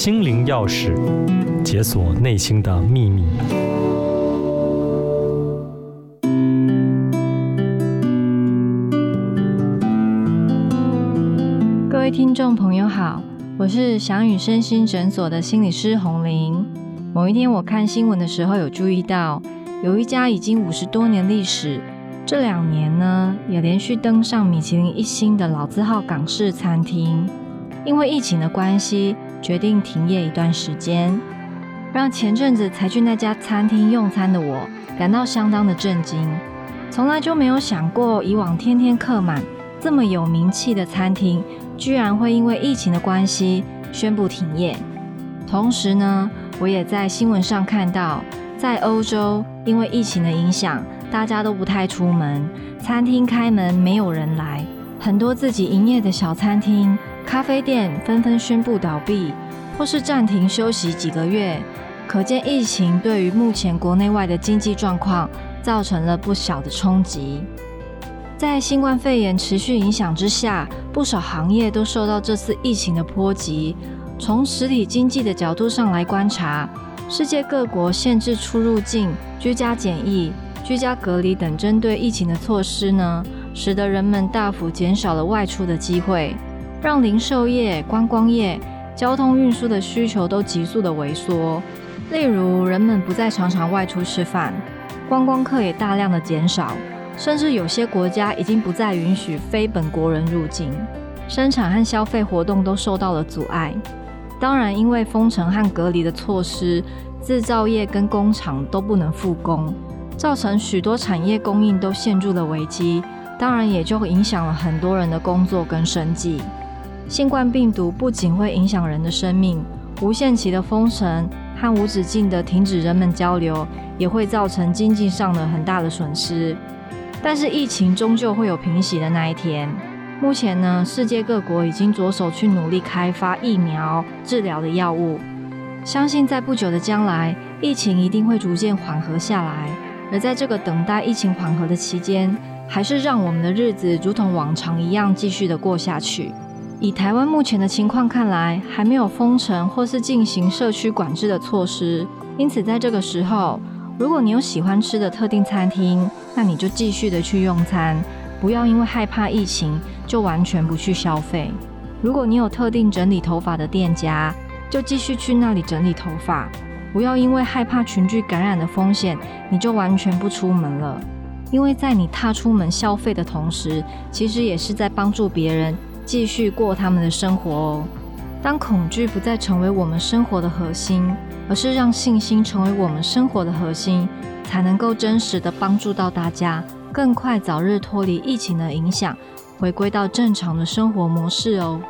心灵钥匙，解锁内心的秘密。各位听众朋友好，我是翔宇身心诊所的心理师洪玲。某一天，我看新闻的时候有注意到，有一家已经五十多年历史。这两年呢，也连续登上米其林一星的老字号港式餐厅，因为疫情的关系，决定停业一段时间，让前阵子才去那家餐厅用餐的我感到相当的震惊。从来就没有想过，以往天天客满、这么有名气的餐厅，居然会因为疫情的关系宣布停业。同时呢，我也在新闻上看到，在欧洲因为疫情的影响。大家都不太出门，餐厅开门没有人来，很多自己营业的小餐厅、咖啡店纷纷宣布倒闭，或是暂停休息几个月。可见疫情对于目前国内外的经济状况造成了不小的冲击。在新冠肺炎持续影响之下，不少行业都受到这次疫情的波及。从实体经济的角度上来观察，世界各国限制出入境、居家检疫。居家隔离等针对疫情的措施呢，使得人们大幅减少了外出的机会，让零售业、观光业、交通运输的需求都急速的萎缩。例如，人们不再常常外出吃饭，观光客也大量的减少，甚至有些国家已经不再允许非本国人入境，生产和消费活动都受到了阻碍。当然，因为封城和隔离的措施，制造业跟工厂都不能复工。造成许多产业供应都陷入了危机，当然也就影响了很多人的工作跟生计。新冠病毒不仅会影响人的生命，无限期的封城和无止境的停止人们交流，也会造成经济上的很大的损失。但是疫情终究会有平息的那一天。目前呢，世界各国已经着手去努力开发疫苗、治疗的药物，相信在不久的将来，疫情一定会逐渐缓和下来。而在这个等待疫情缓和的期间，还是让我们的日子如同往常一样继续的过下去。以台湾目前的情况看来，还没有封城或是进行社区管制的措施，因此在这个时候，如果你有喜欢吃的特定餐厅，那你就继续的去用餐，不要因为害怕疫情就完全不去消费。如果你有特定整理头发的店家，就继续去那里整理头发。不要因为害怕群聚感染的风险，你就完全不出门了。因为在你踏出门消费的同时，其实也是在帮助别人继续过他们的生活哦。当恐惧不再成为我们生活的核心，而是让信心成为我们生活的核心，才能够真实的帮助到大家，更快早日脱离疫情的影响，回归到正常的生活模式哦。